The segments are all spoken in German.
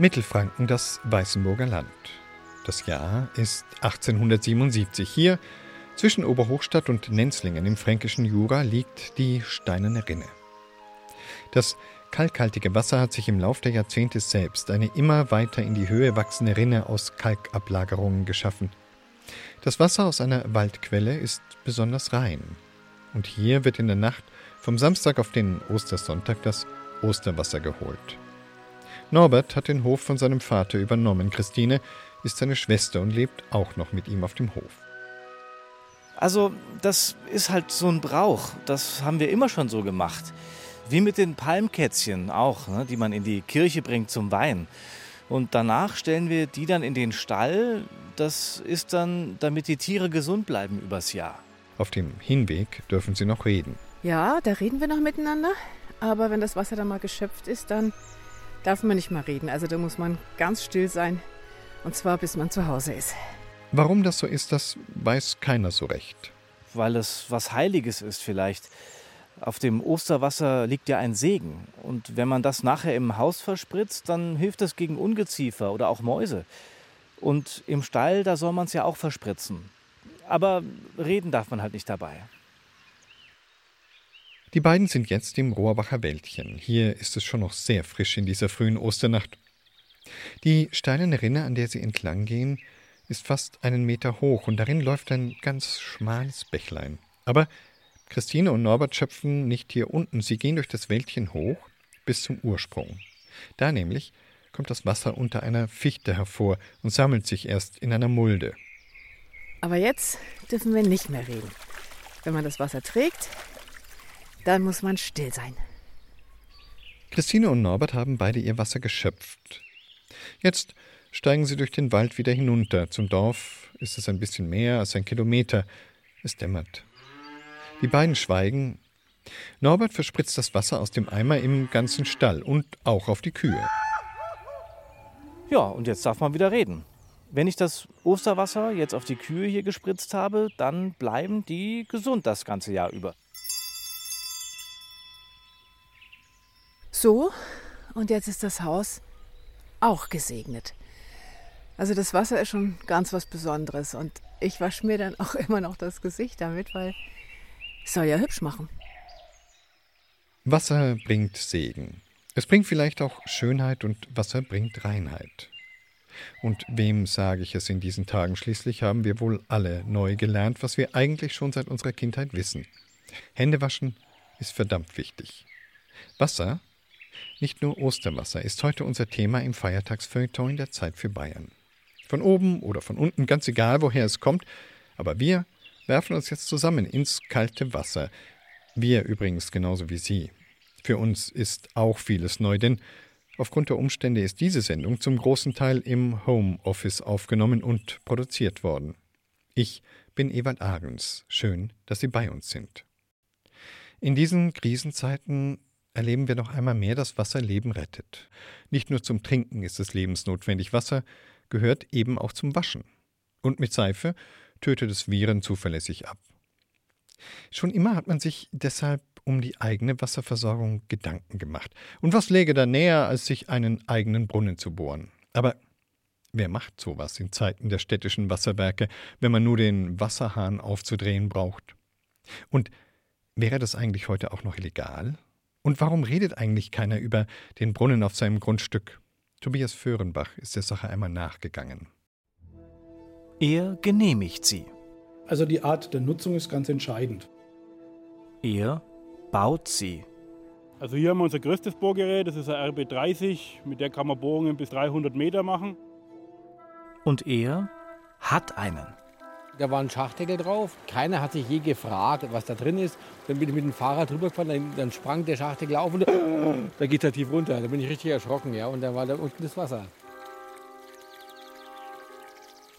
Mittelfranken, das Weißenburger Land. Das Jahr ist 1877. Hier zwischen Oberhochstadt und Nenzlingen im fränkischen Jura liegt die Steinerne Rinne. Das kalkhaltige Wasser hat sich im Lauf der Jahrzehnte selbst eine immer weiter in die Höhe wachsende Rinne aus Kalkablagerungen geschaffen. Das Wasser aus einer Waldquelle ist besonders rein. Und hier wird in der Nacht vom Samstag auf den Ostersonntag das Osterwasser geholt. Norbert hat den Hof von seinem Vater übernommen. Christine ist seine Schwester und lebt auch noch mit ihm auf dem Hof. Also, das ist halt so ein Brauch. Das haben wir immer schon so gemacht. Wie mit den Palmkätzchen auch, ne, die man in die Kirche bringt zum Wein. Und danach stellen wir die dann in den Stall. Das ist dann, damit die Tiere gesund bleiben übers Jahr. Auf dem Hinweg dürfen sie noch reden. Ja, da reden wir noch miteinander. Aber wenn das Wasser dann mal geschöpft ist, dann darf man nicht mal reden. Also da muss man ganz still sein. Und zwar bis man zu Hause ist. Warum das so ist, das weiß keiner so recht. Weil es was Heiliges ist vielleicht. Auf dem Osterwasser liegt ja ein Segen. Und wenn man das nachher im Haus verspritzt, dann hilft das gegen Ungeziefer oder auch Mäuse. Und im Stall, da soll man es ja auch verspritzen. Aber reden darf man halt nicht dabei. Die beiden sind jetzt im Rohrbacher Wäldchen. Hier ist es schon noch sehr frisch in dieser frühen Osternacht. Die steinerne Rinne, an der sie entlang gehen, ist fast einen Meter hoch und darin läuft ein ganz schmales Bächlein. Aber Christine und Norbert schöpfen nicht hier unten, sie gehen durch das Wäldchen hoch bis zum Ursprung. Da nämlich kommt das Wasser unter einer Fichte hervor und sammelt sich erst in einer Mulde. Aber jetzt dürfen wir nicht mehr reden. Wenn man das Wasser trägt, dann muss man still sein. Christine und Norbert haben beide ihr Wasser geschöpft. Jetzt steigen sie durch den Wald wieder hinunter. Zum Dorf ist es ein bisschen mehr als ein Kilometer. Es dämmert. Die beiden schweigen. Norbert verspritzt das Wasser aus dem Eimer im ganzen Stall und auch auf die Kühe. Ja, und jetzt darf man wieder reden. Wenn ich das Osterwasser jetzt auf die Kühe hier gespritzt habe, dann bleiben die gesund das ganze Jahr über. So, und jetzt ist das Haus auch gesegnet. Also das Wasser ist schon ganz was Besonderes und ich wasche mir dann auch immer noch das Gesicht damit, weil es soll ja hübsch machen. Wasser bringt Segen. Es bringt vielleicht auch Schönheit und Wasser bringt Reinheit. Und wem sage ich es in diesen Tagen? Schließlich haben wir wohl alle neu gelernt, was wir eigentlich schon seit unserer Kindheit wissen. Händewaschen ist verdammt wichtig. Wasser, nicht nur Osterwasser, ist heute unser Thema im Feiertagsfeuilleton der Zeit für Bayern. Von oben oder von unten, ganz egal, woher es kommt. Aber wir werfen uns jetzt zusammen ins kalte Wasser. Wir übrigens genauso wie Sie. Für uns ist auch vieles neu, denn aufgrund der Umstände ist diese Sendung zum großen Teil im Homeoffice aufgenommen und produziert worden. Ich bin Ewald Ahrens. Schön, dass Sie bei uns sind. In diesen Krisenzeiten erleben wir noch einmal mehr, dass Wasser Leben rettet. Nicht nur zum Trinken ist es lebensnotwendig. Wasser gehört eben auch zum Waschen. Und mit Seife tötet es Viren zuverlässig ab. Schon immer hat man sich deshalb um die eigene Wasserversorgung Gedanken gemacht. Und was läge da näher, als sich einen eigenen Brunnen zu bohren? Aber wer macht sowas in Zeiten der städtischen Wasserwerke, wenn man nur den Wasserhahn aufzudrehen braucht? Und wäre das eigentlich heute auch noch illegal? Und warum redet eigentlich keiner über den Brunnen auf seinem Grundstück? Tobias Föhrenbach ist der Sache einmal nachgegangen. Er genehmigt sie. Also die Art der Nutzung ist ganz entscheidend. Er baut sie. Also hier haben wir unser größtes Bohrgerät, das ist ein RB30, mit der kann man Bohrungen bis 300 Meter machen. Und er hat einen. Da war ein Schachdeckel drauf. Keiner hat sich je gefragt, was da drin ist. Dann bin ich mit dem Fahrrad drüber gefahren, dann, dann sprang der Schachdeckel auf und da geht er tief runter. Da bin ich richtig erschrocken, ja. Und da war da unten das Wasser.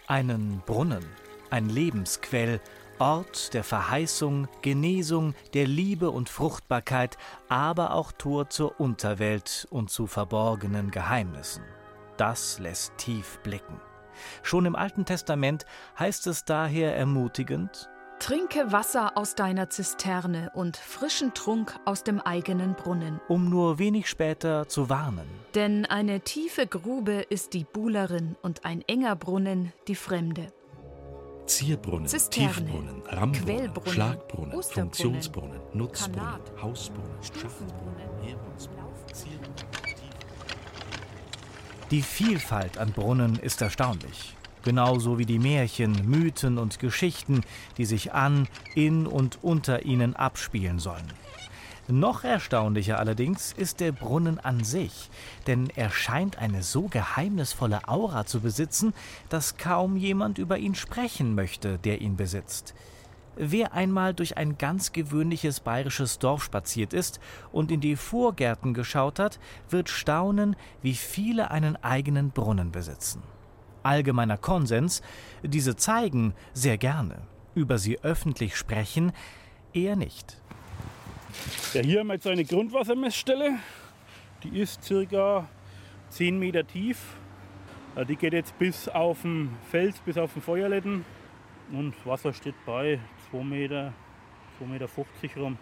Einen Brunnen, ein Lebensquell, Ort der Verheißung, Genesung, der Liebe und Fruchtbarkeit, aber auch Tor zur Unterwelt und zu verborgenen Geheimnissen. Das lässt tief blicken. Schon im Alten Testament heißt es daher ermutigend, Trinke Wasser aus deiner Zisterne und frischen Trunk aus dem eigenen Brunnen. Um nur wenig später zu warnen. Denn eine tiefe Grube ist die Buhlerin und ein enger Brunnen die Fremde. Zierbrunnen, Zisterne, Tiefbrunnen, Rammbrunnen, Quellbrunnen, Schlagbrunnen, Osterbrunnen, Funktionsbrunnen, Nutzbrunnen, Kanat, Hausbrunnen, Stufenbrunnen, Heerungsbrunnen, Zierbrunnen, Die Vielfalt an Brunnen ist erstaunlich. Genauso wie die Märchen, Mythen und Geschichten, die sich an, in und unter ihnen abspielen sollen. Noch erstaunlicher allerdings ist der Brunnen an sich, denn er scheint eine so geheimnisvolle Aura zu besitzen, dass kaum jemand über ihn sprechen möchte, der ihn besitzt. Wer einmal durch ein ganz gewöhnliches bayerisches Dorf spaziert ist und in die Vorgärten geschaut hat, wird staunen, wie viele einen eigenen Brunnen besitzen. Allgemeiner Konsens, diese zeigen sehr gerne. Über sie öffentlich sprechen eher nicht. Ja, hier haben wir jetzt eine Grundwassermessstelle. Die ist circa 10 Meter tief. Die geht jetzt bis auf den Fels, bis auf den Feuerletten. Und Wasser steht bei 2 Meter, 2,50 Meter rum.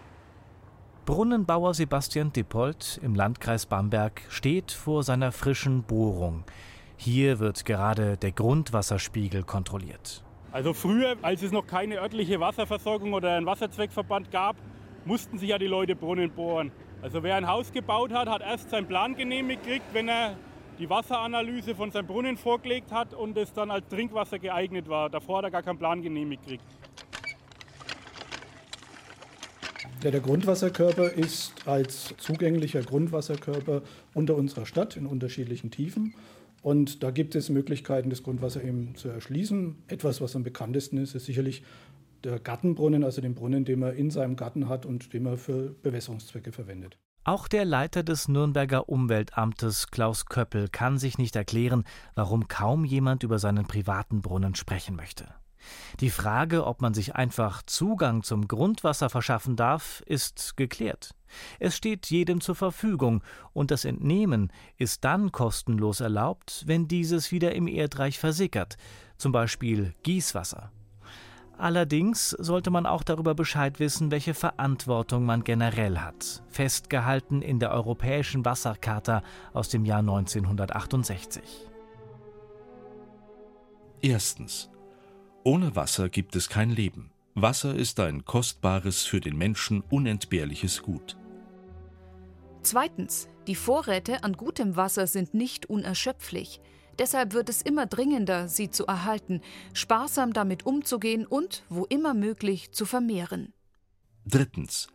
Brunnenbauer Sebastian Dippold im Landkreis Bamberg steht vor seiner frischen Bohrung. Hier wird gerade der Grundwasserspiegel kontrolliert. Also früher, als es noch keine örtliche Wasserversorgung oder einen Wasserzweckverband gab, mussten sich ja die Leute Brunnen bohren. Also wer ein Haus gebaut hat, hat erst seinen Plan genehmigt gekriegt, wenn er die Wasseranalyse von seinem Brunnen vorgelegt hat und es dann als Trinkwasser geeignet war. Davor hat er gar keinen Plan genehmigt gekriegt. Ja, der Grundwasserkörper ist als zugänglicher Grundwasserkörper unter unserer Stadt in unterschiedlichen Tiefen. Und da gibt es Möglichkeiten, das Grundwasser eben zu erschließen. Etwas, was am bekanntesten ist, ist sicherlich der Gartenbrunnen, also den Brunnen, den man in seinem Garten hat und den man für Bewässerungszwecke verwendet. Auch der Leiter des Nürnberger Umweltamtes Klaus Köppel kann sich nicht erklären, warum kaum jemand über seinen privaten Brunnen sprechen möchte. Die Frage, ob man sich einfach Zugang zum Grundwasser verschaffen darf, ist geklärt. Es steht jedem zur Verfügung, und das Entnehmen ist dann kostenlos erlaubt, wenn dieses wieder im Erdreich versickert, zum Beispiel Gießwasser. Allerdings sollte man auch darüber Bescheid wissen, welche Verantwortung man generell hat, festgehalten in der Europäischen Wassercharta aus dem Jahr 1968. Erstens. Ohne Wasser gibt es kein Leben. Wasser ist ein kostbares, für den Menschen unentbehrliches Gut. Zweitens, die Vorräte an gutem Wasser sind nicht unerschöpflich. Deshalb wird es immer dringender, sie zu erhalten, sparsam damit umzugehen und, wo immer möglich, zu vermehren. Drittens.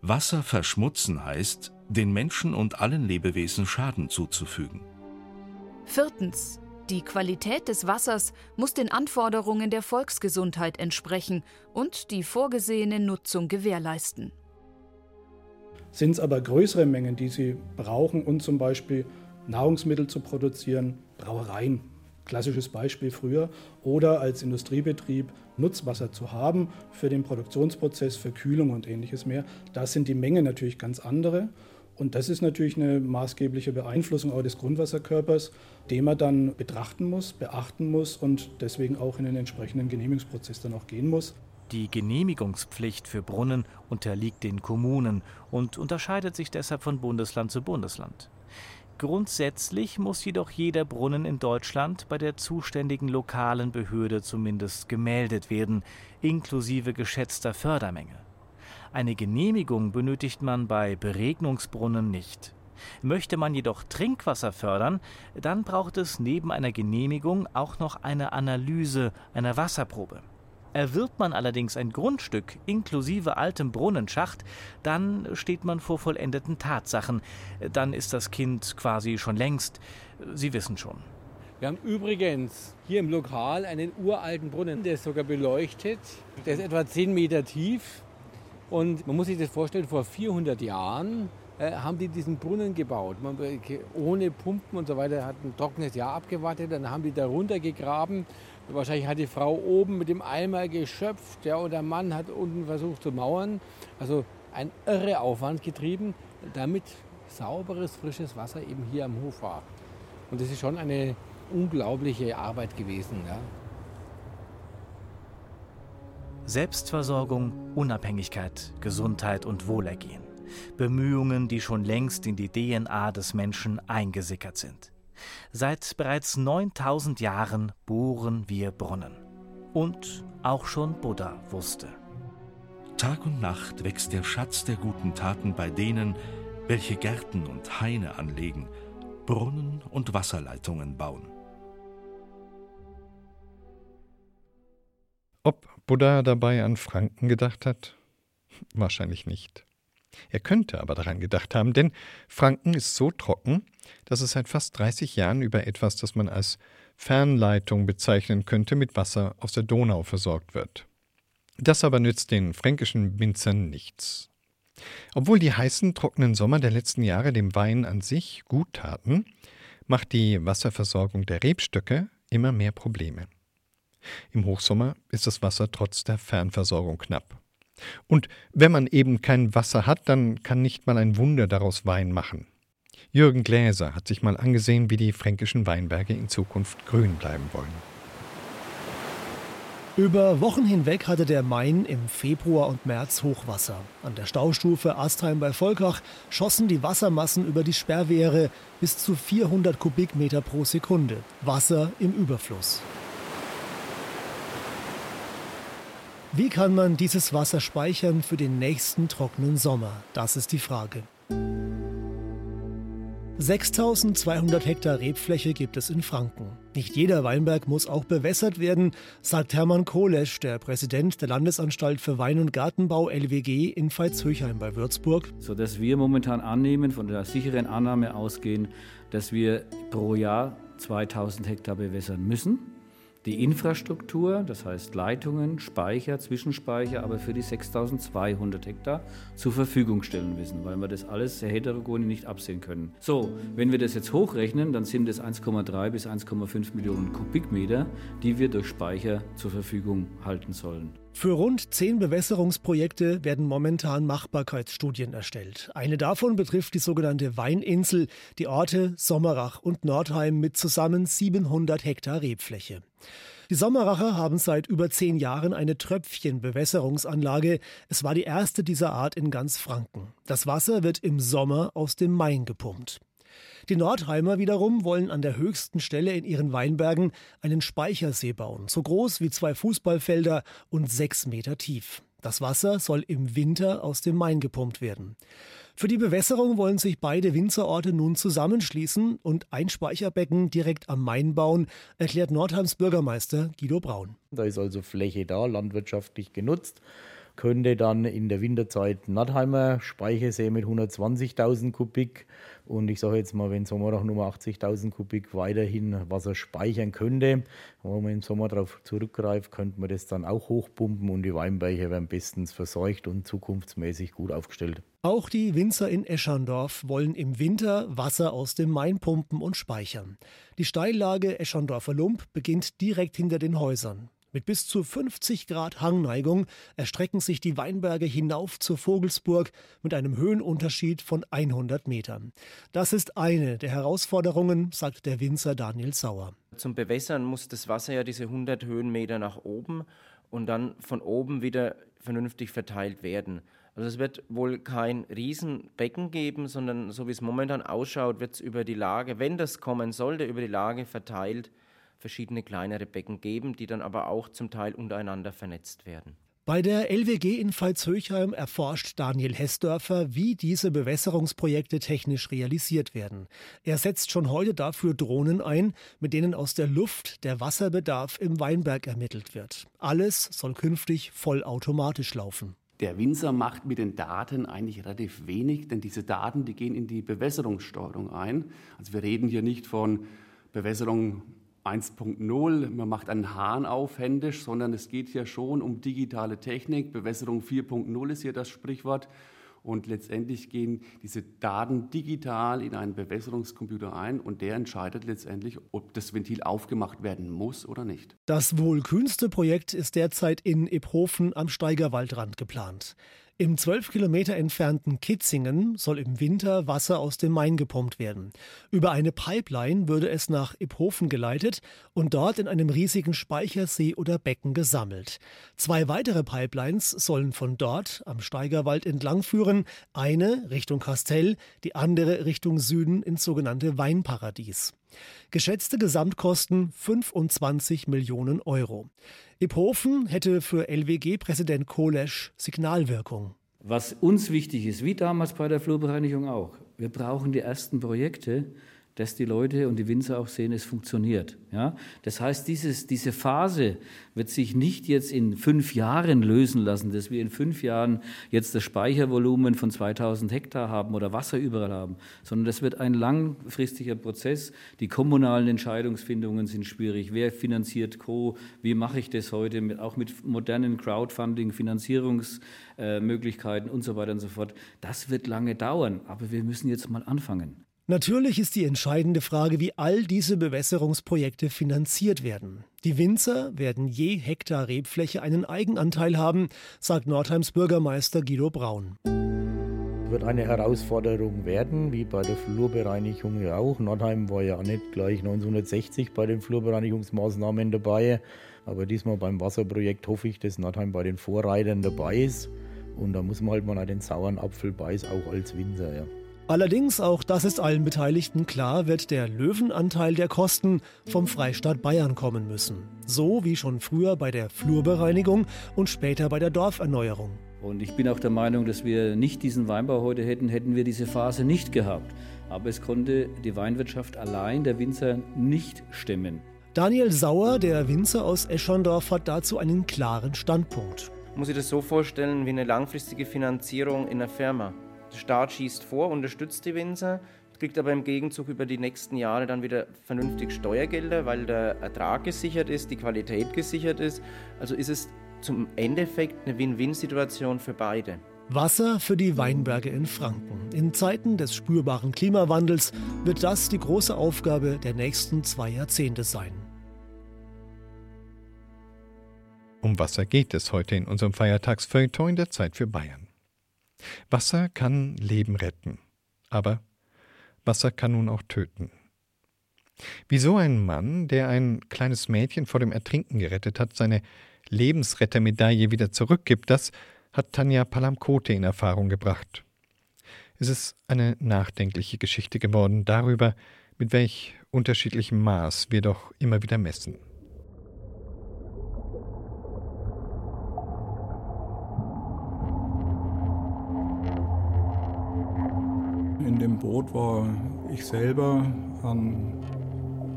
Wasser verschmutzen heißt, den Menschen und allen Lebewesen Schaden zuzufügen. Viertens, die Qualität des Wassers muss den Anforderungen der Volksgesundheit entsprechen und die vorgesehene Nutzung gewährleisten. Sind es aber größere Mengen, die Sie brauchen, um zum Beispiel Nahrungsmittel zu produzieren, Brauereien, klassisches Beispiel früher, oder als Industriebetrieb Nutzwasser zu haben für den Produktionsprozess, für Kühlung und ähnliches mehr, da sind die Mengen natürlich ganz andere. Und das ist natürlich eine maßgebliche Beeinflussung auch des Grundwasserkörpers, den man dann betrachten muss, beachten muss und deswegen auch in den entsprechenden Genehmigungsprozess dann auch gehen muss. Die Genehmigungspflicht für Brunnen unterliegt den Kommunen und unterscheidet sich deshalb von Bundesland zu Bundesland. Grundsätzlich muss jedoch jeder Brunnen in Deutschland bei der zuständigen lokalen Behörde zumindest gemeldet werden, inklusive geschätzter Fördermenge. Eine Genehmigung benötigt man bei Beregnungsbrunnen nicht. Möchte man jedoch Trinkwasser fördern, dann braucht es neben einer Genehmigung auch noch eine Analyse einer Wasserprobe. Erwirbt man allerdings ein Grundstück inklusive altem Brunnenschacht, dann steht man vor vollendeten Tatsachen. Dann ist das Kind quasi schon längst. Sie wissen schon. Wir haben übrigens hier im Lokal einen uralten Brunnen, der ist sogar beleuchtet. Der ist etwa 10 Meter tief. Und man muss sich das vorstellen, vor 400 Jahren äh, haben die diesen Brunnen gebaut. Man, ohne Pumpen und so weiter, hat ein trockenes Jahr abgewartet, dann haben die da runtergegraben. Wahrscheinlich hat die Frau oben mit dem Eimer geschöpft ja, und der Mann hat unten versucht zu mauern. Also ein irre Aufwand getrieben, damit sauberes, frisches Wasser eben hier am Hof war. Und das ist schon eine unglaubliche Arbeit gewesen. Ja. Selbstversorgung, Unabhängigkeit, Gesundheit und Wohlergehen. Bemühungen, die schon längst in die DNA des Menschen eingesickert sind. Seit bereits 9000 Jahren bohren wir Brunnen. Und auch schon Buddha wusste. Tag und Nacht wächst der Schatz der guten Taten bei denen, welche Gärten und Haine anlegen, Brunnen und Wasserleitungen bauen. Ob Buddha dabei an Franken gedacht hat? Wahrscheinlich nicht. Er könnte aber daran gedacht haben, denn Franken ist so trocken, dass es seit fast 30 Jahren über etwas, das man als Fernleitung bezeichnen könnte, mit Wasser aus der Donau versorgt wird. Das aber nützt den fränkischen Winzern nichts. Obwohl die heißen, trockenen Sommer der letzten Jahre dem Wein an sich gut taten, macht die Wasserversorgung der Rebstöcke immer mehr Probleme. Im Hochsommer ist das Wasser trotz der Fernversorgung knapp. Und wenn man eben kein Wasser hat, dann kann nicht mal ein Wunder daraus Wein machen. Jürgen Gläser hat sich mal angesehen, wie die fränkischen Weinberge in Zukunft grün bleiben wollen. Über Wochen hinweg hatte der Main im Februar und März Hochwasser. An der Staustufe Astheim bei Volkach schossen die Wassermassen über die Sperrwehre bis zu 400 Kubikmeter pro Sekunde. Wasser im Überfluss. Wie kann man dieses Wasser speichern für den nächsten trockenen Sommer? Das ist die Frage. 6200 Hektar Rebfläche gibt es in Franken. Nicht jeder Weinberg muss auch bewässert werden, sagt Hermann Kohlesch, der Präsident der Landesanstalt für Wein- und Gartenbau LWG in Veitshöchheim bei Würzburg. Sodass wir momentan annehmen, von der sicheren Annahme ausgehen, dass wir pro Jahr 2000 Hektar bewässern müssen die Infrastruktur, das heißt Leitungen, Speicher, Zwischenspeicher, aber für die 6200 Hektar zur Verfügung stellen müssen, weil wir das alles sehr heterogen nicht absehen können. So, wenn wir das jetzt hochrechnen, dann sind es 1,3 bis 1,5 Millionen Kubikmeter, die wir durch Speicher zur Verfügung halten sollen. Für rund zehn Bewässerungsprojekte werden momentan Machbarkeitsstudien erstellt. Eine davon betrifft die sogenannte Weininsel, die Orte Sommerach und Nordheim mit zusammen 700 Hektar Rebfläche. Die Sommeracher haben seit über zehn Jahren eine Tröpfchenbewässerungsanlage. Es war die erste dieser Art in ganz Franken. Das Wasser wird im Sommer aus dem Main gepumpt. Die Nordheimer wiederum wollen an der höchsten Stelle in ihren Weinbergen einen Speichersee bauen, so groß wie zwei Fußballfelder und sechs Meter tief. Das Wasser soll im Winter aus dem Main gepumpt werden. Für die Bewässerung wollen sich beide Winzerorte nun zusammenschließen und ein Speicherbecken direkt am Main bauen, erklärt Nordheims Bürgermeister Guido Braun. Da ist also Fläche da, landwirtschaftlich genutzt könnte dann in der Winterzeit Nordheimer Speichersee mit 120.000 Kubik und ich sage jetzt mal, wenn Sommer auch nur 80.000 Kubik weiterhin Wasser speichern könnte, wenn man im Sommer darauf zurückgreift, könnte man das dann auch hochpumpen und die Weinberge werden bestens versorgt und zukunftsmäßig gut aufgestellt. Auch die Winzer in Eschandorf wollen im Winter Wasser aus dem Main pumpen und speichern. Die Steillage Eschandorfer Lump beginnt direkt hinter den Häusern. Mit bis zu 50 Grad Hangneigung erstrecken sich die Weinberge hinauf zur Vogelsburg mit einem Höhenunterschied von 100 Metern. Das ist eine der Herausforderungen, sagt der Winzer Daniel Sauer. Zum Bewässern muss das Wasser ja diese 100 Höhenmeter nach oben und dann von oben wieder vernünftig verteilt werden. Also es wird wohl kein Riesenbecken geben, sondern so wie es momentan ausschaut, wird es über die Lage, wenn das kommen sollte, über die Lage verteilt verschiedene kleinere Becken geben, die dann aber auch zum Teil untereinander vernetzt werden. Bei der LWG in Veitshöchheim erforscht Daniel Hessdörfer, wie diese Bewässerungsprojekte technisch realisiert werden. Er setzt schon heute dafür Drohnen ein, mit denen aus der Luft der Wasserbedarf im Weinberg ermittelt wird. Alles soll künftig vollautomatisch laufen. Der Winzer macht mit den Daten eigentlich relativ wenig, denn diese Daten, die gehen in die Bewässerungssteuerung ein. Also wir reden hier nicht von Bewässerung 1.0, man macht einen Hahn auf händisch, sondern es geht hier schon um digitale Technik. Bewässerung 4.0 ist hier das Sprichwort. Und letztendlich gehen diese Daten digital in einen Bewässerungscomputer ein und der entscheidet letztendlich, ob das Ventil aufgemacht werden muss oder nicht. Das wohl kühnste Projekt ist derzeit in Iphofen am Steigerwaldrand geplant. Im 12 Kilometer entfernten Kitzingen soll im Winter Wasser aus dem Main gepumpt werden. Über eine Pipeline würde es nach Iphofen geleitet und dort in einem riesigen Speichersee oder Becken gesammelt. Zwei weitere Pipelines sollen von dort am Steigerwald entlang führen, eine Richtung Kastell, die andere Richtung Süden ins sogenannte Weinparadies. Geschätzte Gesamtkosten 25 Millionen Euro. Iphofen hätte für LWG-Präsident Kolesch Signalwirkung. Was uns wichtig ist, wie damals bei der Flurbereinigung auch, wir brauchen die ersten Projekte, dass die Leute und die Winzer auch sehen, es funktioniert. Ja? Das heißt, dieses, diese Phase wird sich nicht jetzt in fünf Jahren lösen lassen, dass wir in fünf Jahren jetzt das Speichervolumen von 2000 Hektar haben oder Wasser überall haben, sondern das wird ein langfristiger Prozess. Die kommunalen Entscheidungsfindungen sind schwierig. Wer finanziert Co? Wie mache ich das heute? Mit, auch mit modernen Crowdfunding, Finanzierungsmöglichkeiten und so weiter und so fort. Das wird lange dauern, aber wir müssen jetzt mal anfangen. Natürlich ist die entscheidende Frage, wie all diese Bewässerungsprojekte finanziert werden. Die Winzer werden je Hektar Rebfläche einen Eigenanteil haben, sagt Nordheims Bürgermeister Guido Braun. Wird eine Herausforderung werden, wie bei der Flurbereinigung ja auch. Nordheim war ja nicht gleich 1960 bei den Flurbereinigungsmaßnahmen dabei. Aber diesmal beim Wasserprojekt hoffe ich, dass Nordheim bei den Vorreitern dabei ist. Und da muss man halt mal den sauren Apfel beißen, auch als Winzer. Ja. Allerdings, auch das ist allen Beteiligten klar, wird der Löwenanteil der Kosten vom Freistaat Bayern kommen müssen. So wie schon früher bei der Flurbereinigung und später bei der Dorferneuerung. Und ich bin auch der Meinung, dass wir nicht diesen Weinbau heute hätten, hätten wir diese Phase nicht gehabt. Aber es konnte die Weinwirtschaft allein der Winzer nicht stemmen. Daniel Sauer, der Winzer aus Eschondorf, hat dazu einen klaren Standpunkt. Muss ich das so vorstellen wie eine langfristige Finanzierung in der Firma? Der Staat schießt vor, unterstützt die Winzer, kriegt aber im Gegenzug über die nächsten Jahre dann wieder vernünftig Steuergelder, weil der Ertrag gesichert ist, die Qualität gesichert ist. Also ist es zum Endeffekt eine Win-Win-Situation für beide. Wasser für die Weinberge in Franken. In Zeiten des spürbaren Klimawandels wird das die große Aufgabe der nächsten zwei Jahrzehnte sein. Um Wasser geht es heute in unserem Feiertagsfeuilleton in der Zeit für Bayern. Wasser kann Leben retten, aber Wasser kann nun auch töten. Wieso ein Mann, der ein kleines Mädchen vor dem Ertrinken gerettet hat, seine Lebensrettermedaille wieder zurückgibt, das hat Tanja Palamkote in Erfahrung gebracht. Es ist eine nachdenkliche Geschichte geworden darüber, mit welch unterschiedlichem Maß wir doch immer wieder messen. In dem Boot war ich selber, ein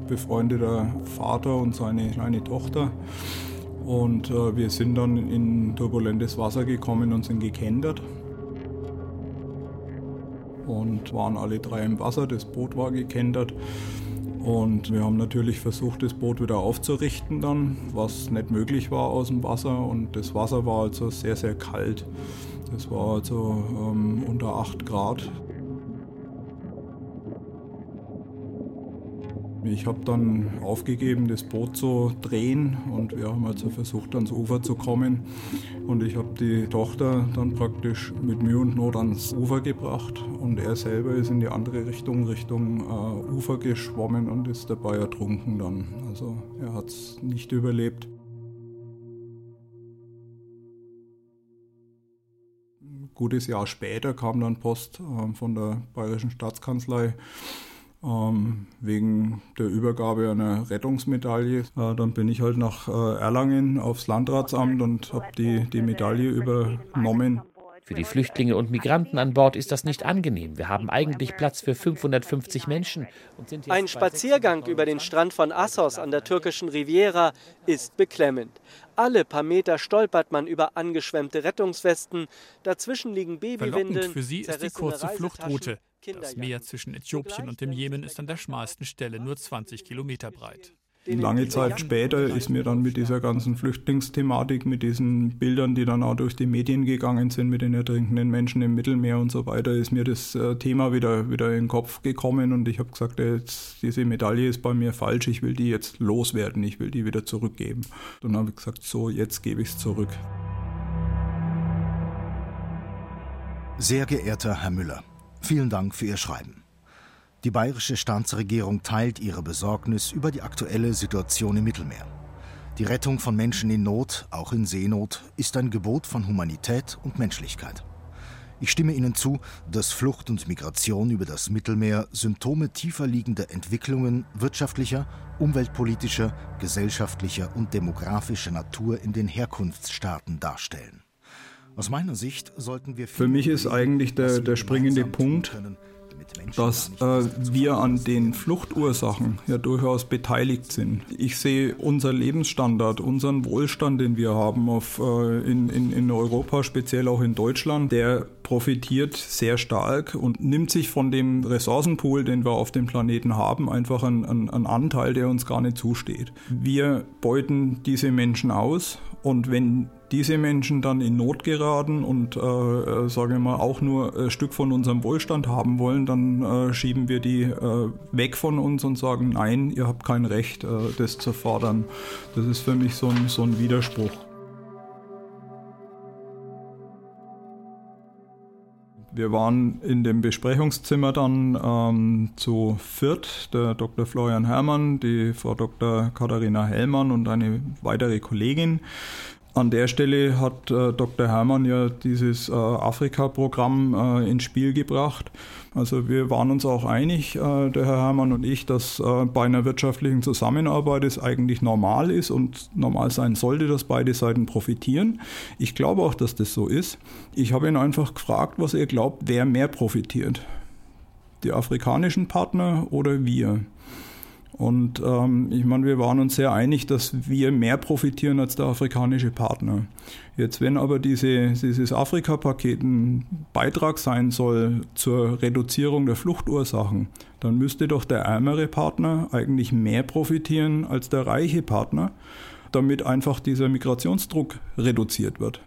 befreundeter Vater und seine kleine Tochter. Und äh, wir sind dann in turbulentes Wasser gekommen und sind gekentert. Und waren alle drei im Wasser, das Boot war gekentert. Und wir haben natürlich versucht, das Boot wieder aufzurichten dann, was nicht möglich war aus dem Wasser. Und das Wasser war also sehr, sehr kalt. Das war also ähm, unter 8 Grad. Ich habe dann aufgegeben, das Boot zu drehen und wir haben also versucht, ans Ufer zu kommen. Und ich habe die Tochter dann praktisch mit Mühe und Not ans Ufer gebracht und er selber ist in die andere Richtung, Richtung äh, Ufer geschwommen und ist dabei ertrunken dann. Also er hat es nicht überlebt. Ein gutes Jahr später kam dann Post äh, von der Bayerischen Staatskanzlei ähm, wegen der Übergabe einer Rettungsmedaille. Äh, dann bin ich halt nach äh, Erlangen aufs Landratsamt und habe die, die Medaille übernommen. Für die Flüchtlinge und Migranten an Bord ist das nicht angenehm. Wir haben eigentlich Platz für 550 Menschen. Ein Spaziergang über den Strand von Assos an der türkischen Riviera ist beklemmend. Alle paar Meter stolpert man über angeschwemmte Rettungswesten. Dazwischen liegen Babywindeln. Verlockend für sie ist die kurze Fluchtroute. Das Meer zwischen Äthiopien und dem Jemen ist an der schmalsten Stelle nur 20 Kilometer breit. Lange Zeit später ist mir dann mit dieser ganzen Flüchtlingsthematik, mit diesen Bildern, die dann auch durch die Medien gegangen sind, mit den ertrinkenden Menschen im Mittelmeer und so weiter, ist mir das äh, Thema wieder, wieder in den Kopf gekommen und ich habe gesagt, jetzt, diese Medaille ist bei mir falsch, ich will die jetzt loswerden, ich will die wieder zurückgeben. Dann habe ich gesagt, so, jetzt gebe ich es zurück. Sehr geehrter Herr Müller, vielen Dank für Ihr Schreiben. Die bayerische Staatsregierung teilt ihre Besorgnis über die aktuelle Situation im Mittelmeer. Die Rettung von Menschen in Not, auch in Seenot, ist ein Gebot von Humanität und Menschlichkeit. Ich stimme Ihnen zu, dass Flucht und Migration über das Mittelmeer Symptome tiefer liegender Entwicklungen wirtschaftlicher, umweltpolitischer, gesellschaftlicher und demografischer Natur in den Herkunftsstaaten darstellen. Aus meiner Sicht sollten wir. Für mich ist eigentlich der, der springende Punkt, dass äh, wir an den Fluchtursachen ja durchaus beteiligt sind. Ich sehe unser Lebensstandard, unseren Wohlstand, den wir haben auf, äh, in, in, in Europa, speziell auch in Deutschland, der profitiert sehr stark und nimmt sich von dem Ressourcenpool, den wir auf dem Planeten haben, einfach einen, einen, einen Anteil, der uns gar nicht zusteht. Wir beuten diese Menschen aus und wenn diese Menschen dann in Not geraten und, äh, äh, sage ich mal, auch nur ein Stück von unserem Wohlstand haben wollen, dann äh, schieben wir die äh, weg von uns und sagen, nein, ihr habt kein Recht, äh, das zu fordern. Das ist für mich so ein, so ein Widerspruch. Wir waren in dem Besprechungszimmer dann ähm, zu viert, der Dr. Florian Herrmann, die Frau Dr. Katharina Hellmann und eine weitere Kollegin. An der Stelle hat äh, Dr. Herrmann ja dieses äh, Afrika-Programm äh, ins Spiel gebracht. Also wir waren uns auch einig, äh, der Herr Herrmann und ich, dass äh, bei einer wirtschaftlichen Zusammenarbeit es eigentlich normal ist und normal sein sollte, dass beide Seiten profitieren. Ich glaube auch, dass das so ist. Ich habe ihn einfach gefragt, was er glaubt, wer mehr profitiert. Die afrikanischen Partner oder wir? Und ähm, ich meine, wir waren uns sehr einig, dass wir mehr profitieren als der afrikanische Partner. Jetzt, wenn aber diese, dieses Afrika-Paket ein Beitrag sein soll zur Reduzierung der Fluchtursachen, dann müsste doch der ärmere Partner eigentlich mehr profitieren als der reiche Partner, damit einfach dieser Migrationsdruck reduziert wird.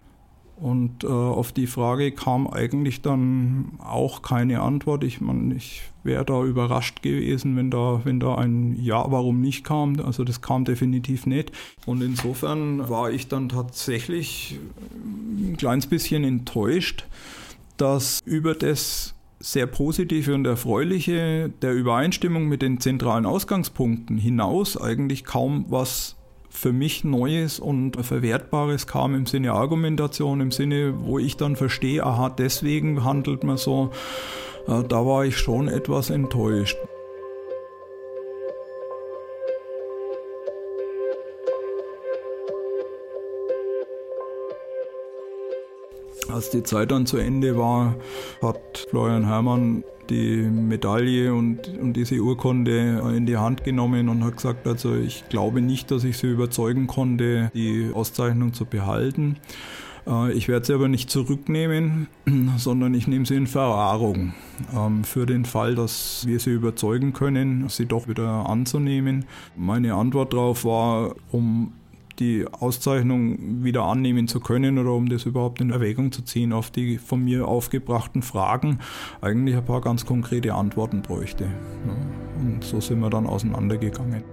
Und äh, auf die Frage kam eigentlich dann auch keine Antwort. Ich meine, ich wäre da überrascht gewesen, wenn da, wenn da ein Ja, warum nicht kam. Also das kam definitiv nicht. Und insofern war ich dann tatsächlich ein kleines bisschen enttäuscht, dass über das sehr positive und erfreuliche der Übereinstimmung mit den zentralen Ausgangspunkten hinaus eigentlich kaum was für mich Neues und Verwertbares kam im Sinne Argumentation, im Sinne, wo ich dann verstehe, aha, deswegen handelt man so, äh, da war ich schon etwas enttäuscht. Als die Zeit dann zu Ende war, hat Florian Herrmann die Medaille und, und diese Urkunde in die Hand genommen und hat gesagt, also ich glaube nicht, dass ich sie überzeugen konnte, die Auszeichnung zu behalten. Äh, ich werde sie aber nicht zurücknehmen, sondern ich nehme sie in Verwahrung ähm, für den Fall, dass wir sie überzeugen können, sie doch wieder anzunehmen. Meine Antwort darauf war, um die Auszeichnung wieder annehmen zu können oder um das überhaupt in Erwägung zu ziehen auf die von mir aufgebrachten Fragen, eigentlich ein paar ganz konkrete Antworten bräuchte. Und so sind wir dann auseinandergegangen.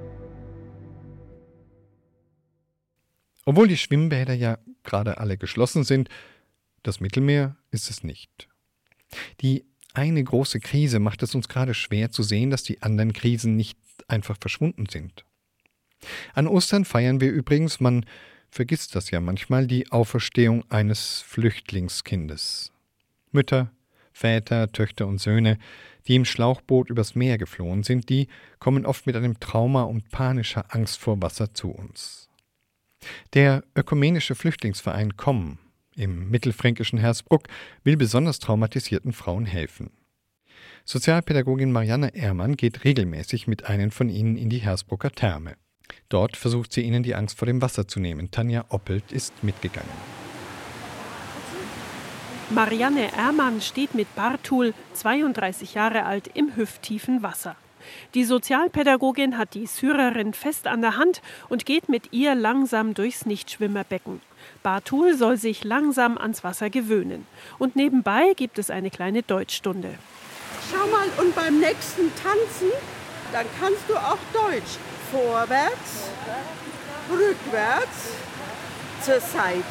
Obwohl die Schwimmbäder ja gerade alle geschlossen sind, das Mittelmeer ist es nicht. Die eine große Krise macht es uns gerade schwer zu sehen, dass die anderen Krisen nicht einfach verschwunden sind. An Ostern feiern wir übrigens, man vergisst das ja manchmal, die Auferstehung eines Flüchtlingskindes. Mütter, Väter, Töchter und Söhne, die im Schlauchboot übers Meer geflohen sind, die kommen oft mit einem Trauma und panischer Angst vor Wasser zu uns. Der ökumenische Flüchtlingsverein KOM im mittelfränkischen Hersbruck will besonders traumatisierten Frauen helfen. Sozialpädagogin Marianne Ehrmann geht regelmäßig mit einem von ihnen in die Hersbrucker Therme. Dort versucht sie ihnen die Angst vor dem Wasser zu nehmen. Tanja Oppelt ist mitgegangen. Marianne Ermann steht mit Bartul, 32 Jahre alt, im hüfttiefen Wasser. Die Sozialpädagogin hat die Syrerin fest an der Hand und geht mit ihr langsam durchs Nichtschwimmerbecken. Bartul soll sich langsam ans Wasser gewöhnen. Und nebenbei gibt es eine kleine Deutschstunde. Schau mal, und beim nächsten Tanzen, dann kannst du auch Deutsch vorwärts, rückwärts, zur Seite,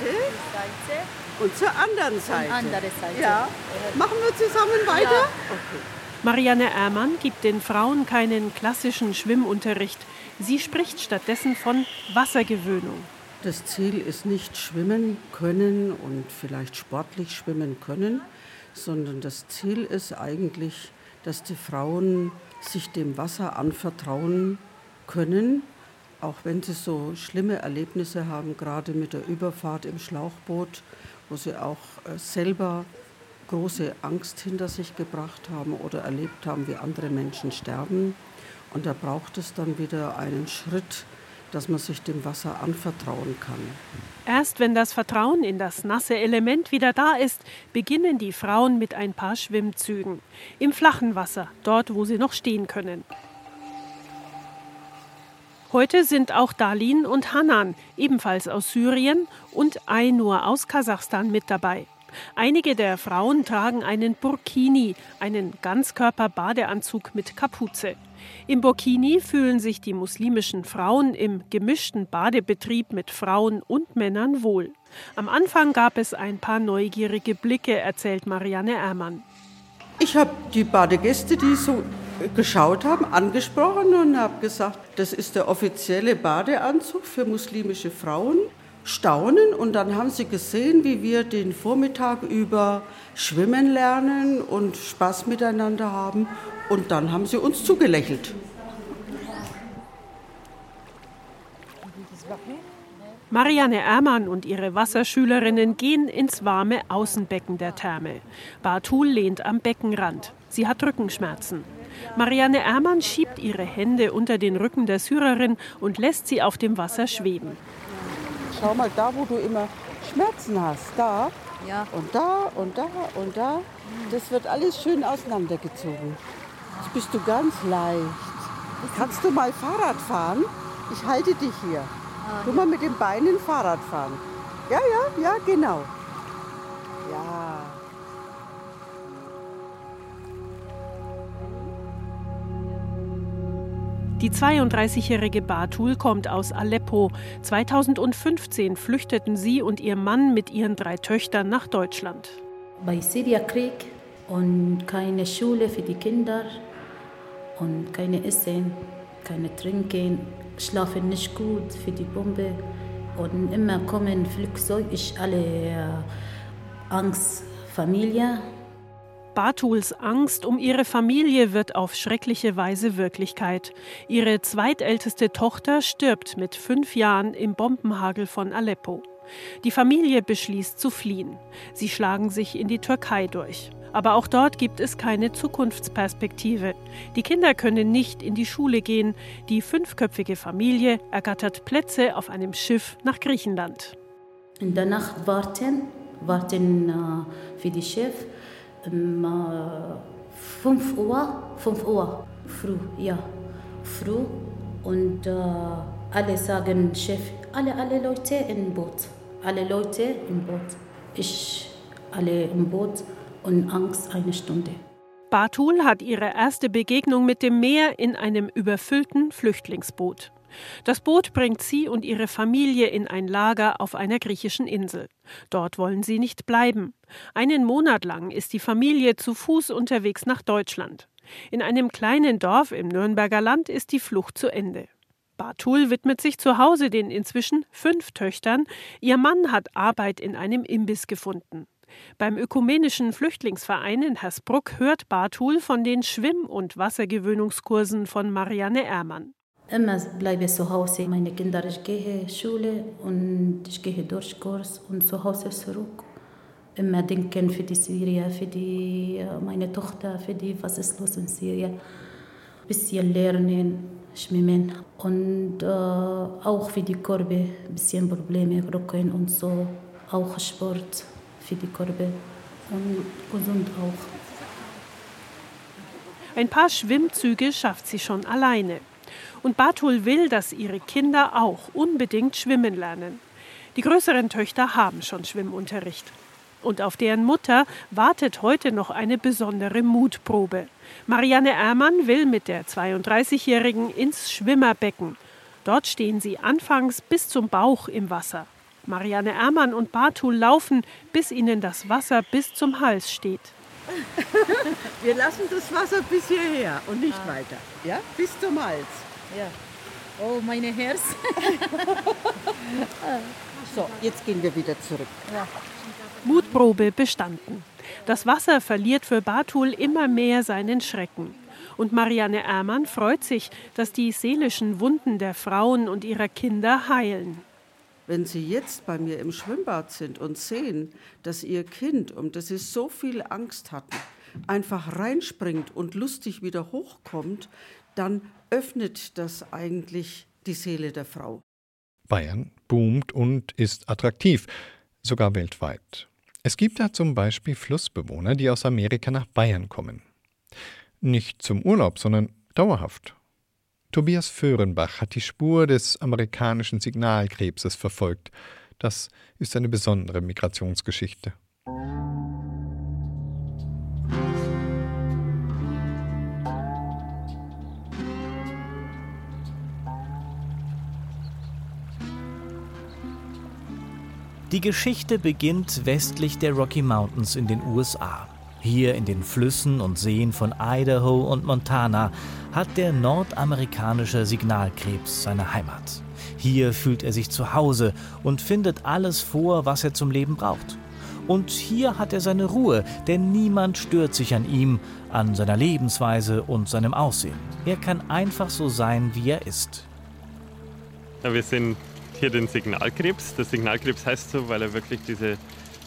Und zur anderen Seite. Andere Seite. Ja. Machen wir zusammen weiter? Ja. Okay. Marianne Ermann gibt den Frauen keinen klassischen Schwimmunterricht. Sie spricht stattdessen von Wassergewöhnung. Das Ziel ist nicht schwimmen können und vielleicht sportlich schwimmen können, sondern das Ziel ist eigentlich, dass die Frauen sich dem Wasser anvertrauen können, auch wenn sie so schlimme Erlebnisse haben, gerade mit der Überfahrt im Schlauchboot, wo sie auch äh, selber große Angst hinter sich gebracht haben oder erlebt haben, wie andere Menschen sterben. Und da braucht es dann wieder einen Schritt, dass man sich dem Wasser anvertrauen kann. Erst wenn das Vertrauen in das nasse Element wieder da ist, beginnen die Frauen mit ein paar Schwimmzügen. Im flachen Wasser, dort wo sie noch stehen können. Heute sind auch Dalin und Hanan, ebenfalls aus Syrien, und Ainur aus Kasachstan mit dabei. Einige der Frauen tragen einen Burkini, einen Ganzkörper-Badeanzug mit Kapuze. Im Burkini fühlen sich die muslimischen Frauen im gemischten Badebetrieb mit Frauen und Männern wohl. Am Anfang gab es ein paar neugierige Blicke, erzählt Marianne Ermann. Ich habe die Badegäste, die so geschaut haben, angesprochen und habe gesagt, das ist der offizielle Badeanzug für muslimische Frauen. Staunen und dann haben sie gesehen, wie wir den Vormittag über schwimmen lernen und Spaß miteinander haben und dann haben sie uns zugelächelt. Marianne Ermann und ihre Wasserschülerinnen gehen ins warme Außenbecken der Therme. Bartul lehnt am Beckenrand. Sie hat Rückenschmerzen. Marianne Ermann schiebt ihre Hände unter den Rücken der Syrerin und lässt sie auf dem Wasser schweben. Schau mal, da wo du immer Schmerzen hast, da ja. und da und da und da, das wird alles schön auseinandergezogen. Jetzt bist du ganz leicht. Kannst du mal Fahrrad fahren? Ich halte dich hier. Du mal mit den Beinen Fahrrad fahren. Ja, ja, ja, genau. Ja. Die 32-jährige Batul kommt aus Aleppo. 2015 flüchteten sie und ihr Mann mit ihren drei Töchtern nach Deutschland. Bei Syriakrieg und keine Schule für die Kinder und keine Essen, keine Trinken, schlafen nicht gut für die Bombe und immer kommen Flugzeug, ich alle äh, Angst, Familie. Batuls Angst um ihre Familie wird auf schreckliche Weise Wirklichkeit. Ihre zweitälteste Tochter stirbt mit fünf Jahren im Bombenhagel von Aleppo. Die Familie beschließt zu fliehen. Sie schlagen sich in die Türkei durch. Aber auch dort gibt es keine Zukunftsperspektive. Die Kinder können nicht in die Schule gehen. Die fünfköpfige Familie ergattert Plätze auf einem Schiff nach Griechenland. In der Nacht warten, warten äh, für die Chef. Um, äh, 5 Uhr, 5 Uhr früh, ja, früh. Und äh, alle sagen, Chef, alle, alle Leute im Boot, alle Leute im Boot. Ich, alle im Boot und Angst eine Stunde. Batul hat ihre erste Begegnung mit dem Meer in einem überfüllten Flüchtlingsboot. Das Boot bringt sie und ihre Familie in ein Lager auf einer griechischen Insel. Dort wollen sie nicht bleiben. Einen Monat lang ist die Familie zu Fuß unterwegs nach Deutschland. In einem kleinen Dorf im Nürnberger Land ist die Flucht zu Ende. Bartul widmet sich zu Hause den inzwischen fünf Töchtern. Ihr Mann hat Arbeit in einem Imbiss gefunden. Beim Ökumenischen Flüchtlingsverein in Hersbruck hört Bartul von den Schwimm- und Wassergewöhnungskursen von Marianne Ermann. Immer bleibe zu Hause. Meine Kinder, ich gehe Schule und ich gehe durch Kurs und zu Hause zurück. Immer denken für die Syrien, für die, meine Tochter, für die, was ist los in Syrien. Bisschen lernen, schwimmen und äh, auch für die Korbe, bisschen Probleme, Rücken und so. Auch Sport für die Korbe und gesund auch. Ein paar Schwimmzüge schafft sie schon alleine. Und Bartul will, dass ihre Kinder auch unbedingt schwimmen lernen. Die größeren Töchter haben schon Schwimmunterricht. Und auf deren Mutter wartet heute noch eine besondere Mutprobe. Marianne Ermann will mit der 32-Jährigen ins Schwimmerbecken. Dort stehen sie anfangs bis zum Bauch im Wasser. Marianne Ermann und Bartul laufen, bis ihnen das Wasser bis zum Hals steht. Wir lassen das Wasser bis hierher und nicht ah. weiter. Ja, bis zum Hals. Ja. Oh, meine Herz. so, jetzt gehen wir wieder zurück. Ja. Mutprobe bestanden. Das Wasser verliert für Bartul immer mehr seinen Schrecken. Und Marianne Ermann freut sich, dass die seelischen Wunden der Frauen und ihrer Kinder heilen. Wenn Sie jetzt bei mir im Schwimmbad sind und sehen, dass Ihr Kind, um das Sie so viel Angst hatten, einfach reinspringt und lustig wieder hochkommt, dann öffnet das eigentlich die Seele der Frau. Bayern boomt und ist attraktiv, sogar weltweit. Es gibt da zum Beispiel Flussbewohner, die aus Amerika nach Bayern kommen. Nicht zum Urlaub, sondern dauerhaft. Tobias Föhrenbach hat die Spur des amerikanischen Signalkrebses verfolgt. Das ist eine besondere Migrationsgeschichte. Die Geschichte beginnt westlich der Rocky Mountains in den USA. Hier in den Flüssen und Seen von Idaho und Montana hat der nordamerikanische Signalkrebs seine Heimat. Hier fühlt er sich zu Hause und findet alles vor, was er zum Leben braucht. Und hier hat er seine Ruhe, denn niemand stört sich an ihm, an seiner Lebensweise und seinem Aussehen. Er kann einfach so sein, wie er ist. Ja, wir sehen hier den Signalkrebs. Der Signalkrebs heißt so, weil er wirklich diese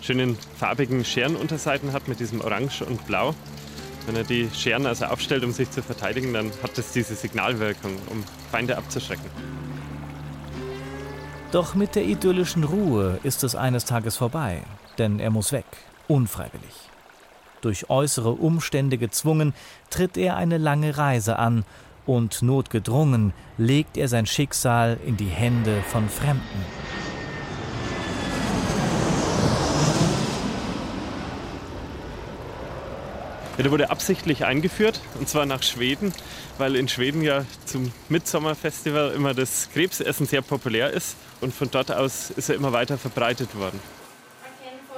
schönen farbigen Scherenunterseiten hat mit diesem Orange und Blau. Wenn er die Scheren also aufstellt, um sich zu verteidigen, dann hat das diese Signalwirkung, um Feinde abzuschrecken. Doch mit der idyllischen Ruhe ist es eines Tages vorbei, denn er muss weg, unfreiwillig. Durch äußere Umstände gezwungen, tritt er eine lange Reise an und notgedrungen legt er sein Schicksal in die Hände von Fremden. Ja, der wurde absichtlich eingeführt und zwar nach Schweden, weil in Schweden ja zum Mitsommerfestival immer das Krebsessen sehr populär ist und von dort aus ist er immer weiter verbreitet worden.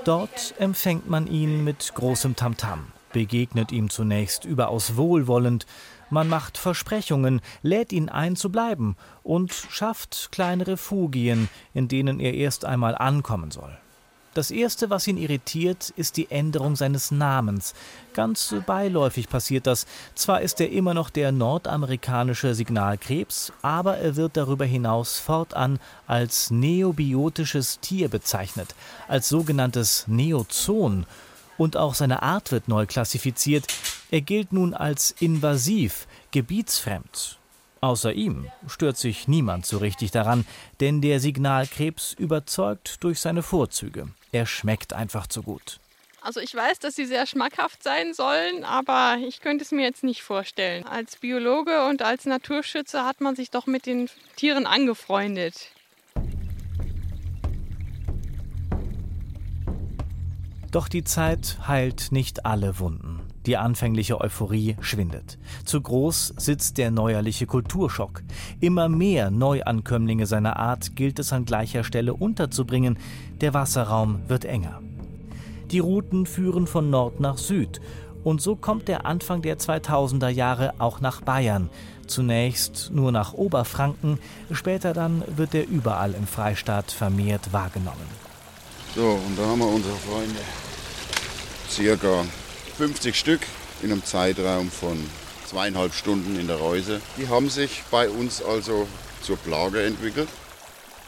Dort empfängt man ihn mit großem Tamtam, begegnet ihm zunächst überaus wohlwollend, man macht Versprechungen, lädt ihn ein zu bleiben und schafft kleine Refugien, in denen er erst einmal ankommen soll. Das Erste, was ihn irritiert, ist die Änderung seines Namens. Ganz beiläufig passiert das. Zwar ist er immer noch der nordamerikanische Signalkrebs, aber er wird darüber hinaus fortan als neobiotisches Tier bezeichnet, als sogenanntes Neozon. Und auch seine Art wird neu klassifiziert. Er gilt nun als invasiv, gebietsfremd Außer ihm stört sich niemand so richtig daran, denn der Signalkrebs überzeugt durch seine Vorzüge. Er schmeckt einfach zu gut. Also ich weiß, dass sie sehr schmackhaft sein sollen, aber ich könnte es mir jetzt nicht vorstellen. Als Biologe und als Naturschützer hat man sich doch mit den Tieren angefreundet. Doch die Zeit heilt nicht alle Wunden. Die anfängliche Euphorie schwindet. Zu groß sitzt der neuerliche Kulturschock. Immer mehr Neuankömmlinge seiner Art gilt es an gleicher Stelle unterzubringen. Der Wasserraum wird enger. Die Routen führen von Nord nach Süd. Und so kommt der Anfang der 2000er Jahre auch nach Bayern. Zunächst nur nach Oberfranken, später dann wird er überall im Freistaat vermehrt wahrgenommen. So, und da haben wir unsere Freunde. Circa 50 Stück in einem Zeitraum von zweieinhalb Stunden in der Reuse. Die haben sich bei uns also zur Plage entwickelt.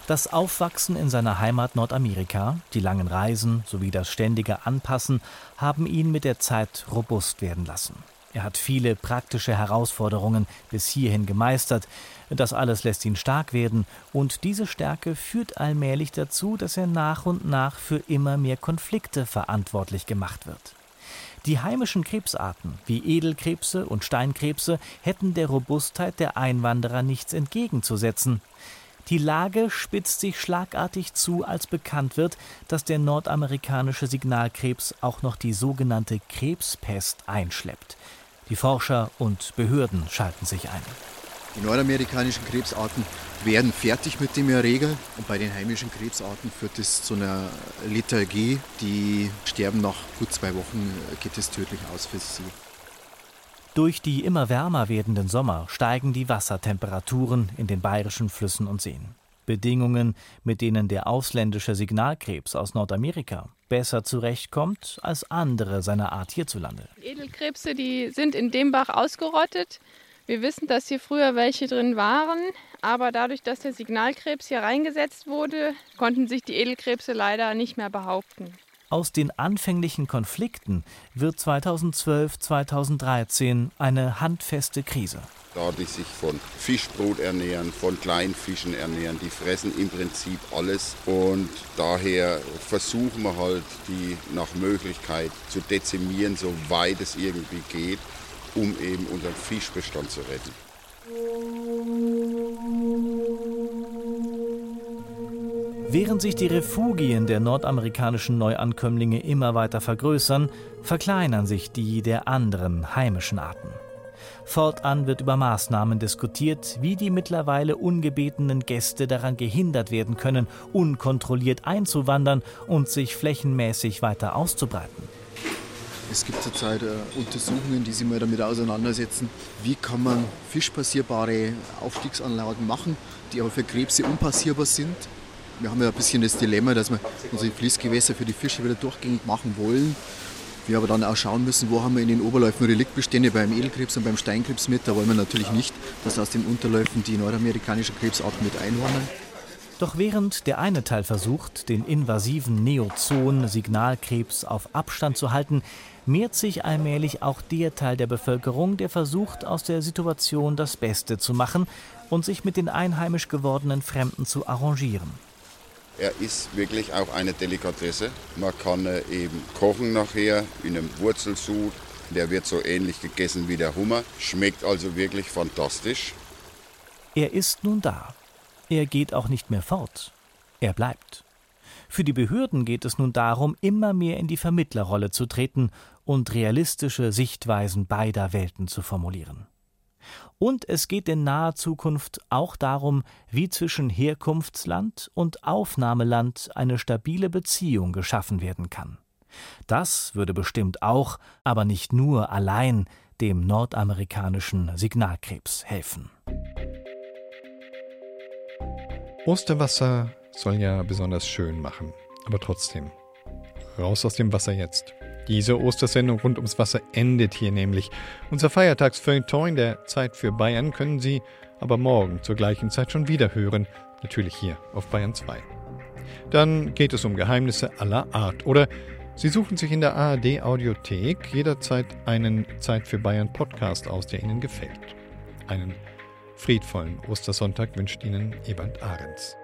Das Aufwachsen in seiner Heimat Nordamerika, die langen Reisen sowie das ständige Anpassen haben ihn mit der Zeit robust werden lassen. Er hat viele praktische Herausforderungen bis hierhin gemeistert. Das alles lässt ihn stark werden und diese Stärke führt allmählich dazu, dass er nach und nach für immer mehr Konflikte verantwortlich gemacht wird. Die heimischen Krebsarten wie Edelkrebse und Steinkrebse hätten der Robustheit der Einwanderer nichts entgegenzusetzen. Die Lage spitzt sich schlagartig zu, als bekannt wird, dass der nordamerikanische Signalkrebs auch noch die sogenannte Krebspest einschleppt. Die Forscher und Behörden schalten sich ein. Die nordamerikanischen Krebsarten werden fertig mit dem Erreger und bei den heimischen Krebsarten führt es zu einer Lethargie. Die sterben nach gut zwei Wochen, geht es tödlich aus für sie. Durch die immer wärmer werdenden Sommer steigen die Wassertemperaturen in den bayerischen Flüssen und Seen. Bedingungen, mit denen der ausländische Signalkrebs aus Nordamerika besser zurechtkommt als andere seiner Art hierzulande. Edelkrebse, die sind in dem Bach ausgerottet. Wir wissen, dass hier früher welche drin waren, aber dadurch, dass der Signalkrebs hier reingesetzt wurde, konnten sich die Edelkrebse leider nicht mehr behaupten. Aus den anfänglichen Konflikten wird 2012-2013 eine handfeste Krise. Da die sich von Fischbrot ernähren, von Kleinfischen ernähren, die fressen im Prinzip alles. Und daher versuchen wir halt, die nach Möglichkeit zu dezimieren, soweit es irgendwie geht, um eben unseren Fischbestand zu retten. Während sich die Refugien der nordamerikanischen Neuankömmlinge immer weiter vergrößern, verkleinern sich die der anderen heimischen Arten. Fortan wird über Maßnahmen diskutiert, wie die mittlerweile ungebetenen Gäste daran gehindert werden können, unkontrolliert einzuwandern und sich flächenmäßig weiter auszubreiten. Es gibt zurzeit äh, Untersuchungen, die sich mal damit auseinandersetzen, wie kann man fischpassierbare Aufstiegsanlagen machen, die aber für Krebse unpassierbar sind wir haben ja ein bisschen das Dilemma, dass wir unsere Fließgewässer für die Fische wieder durchgängig machen wollen. Wir aber dann auch schauen müssen, wo haben wir in den Oberläufen Reliktbestände beim Edelkrebs und beim Steinkrebs mit. Da wollen wir natürlich nicht, dass aus den Unterläufen die nordamerikanischen Krebsarten mit einwandern. Doch während der eine Teil versucht, den invasiven Neozon-Signalkrebs auf Abstand zu halten, mehrt sich allmählich auch der Teil der Bevölkerung, der versucht, aus der Situation das Beste zu machen und sich mit den einheimisch gewordenen Fremden zu arrangieren. Er ist wirklich auch eine Delikatesse. Man kann eben kochen nachher in einem Wurzelsud. Der wird so ähnlich gegessen wie der Hummer. Schmeckt also wirklich fantastisch. Er ist nun da. Er geht auch nicht mehr fort. Er bleibt. Für die Behörden geht es nun darum, immer mehr in die Vermittlerrolle zu treten und realistische Sichtweisen beider Welten zu formulieren. Und es geht in naher Zukunft auch darum, wie zwischen Herkunftsland und Aufnahmeland eine stabile Beziehung geschaffen werden kann. Das würde bestimmt auch, aber nicht nur allein, dem nordamerikanischen Signalkrebs helfen. Osterwasser soll ja besonders schön machen, aber trotzdem, raus aus dem Wasser jetzt. Diese Ostersendung rund ums Wasser endet hier nämlich. Unser Feiertagsfeuilleton in der Zeit für Bayern können Sie aber morgen zur gleichen Zeit schon wieder hören, natürlich hier auf Bayern 2. Dann geht es um Geheimnisse aller Art oder Sie suchen sich in der ARD Audiothek jederzeit einen Zeit für Bayern Podcast aus, der Ihnen gefällt. Einen friedvollen Ostersonntag wünscht Ihnen Ebert Ahrens.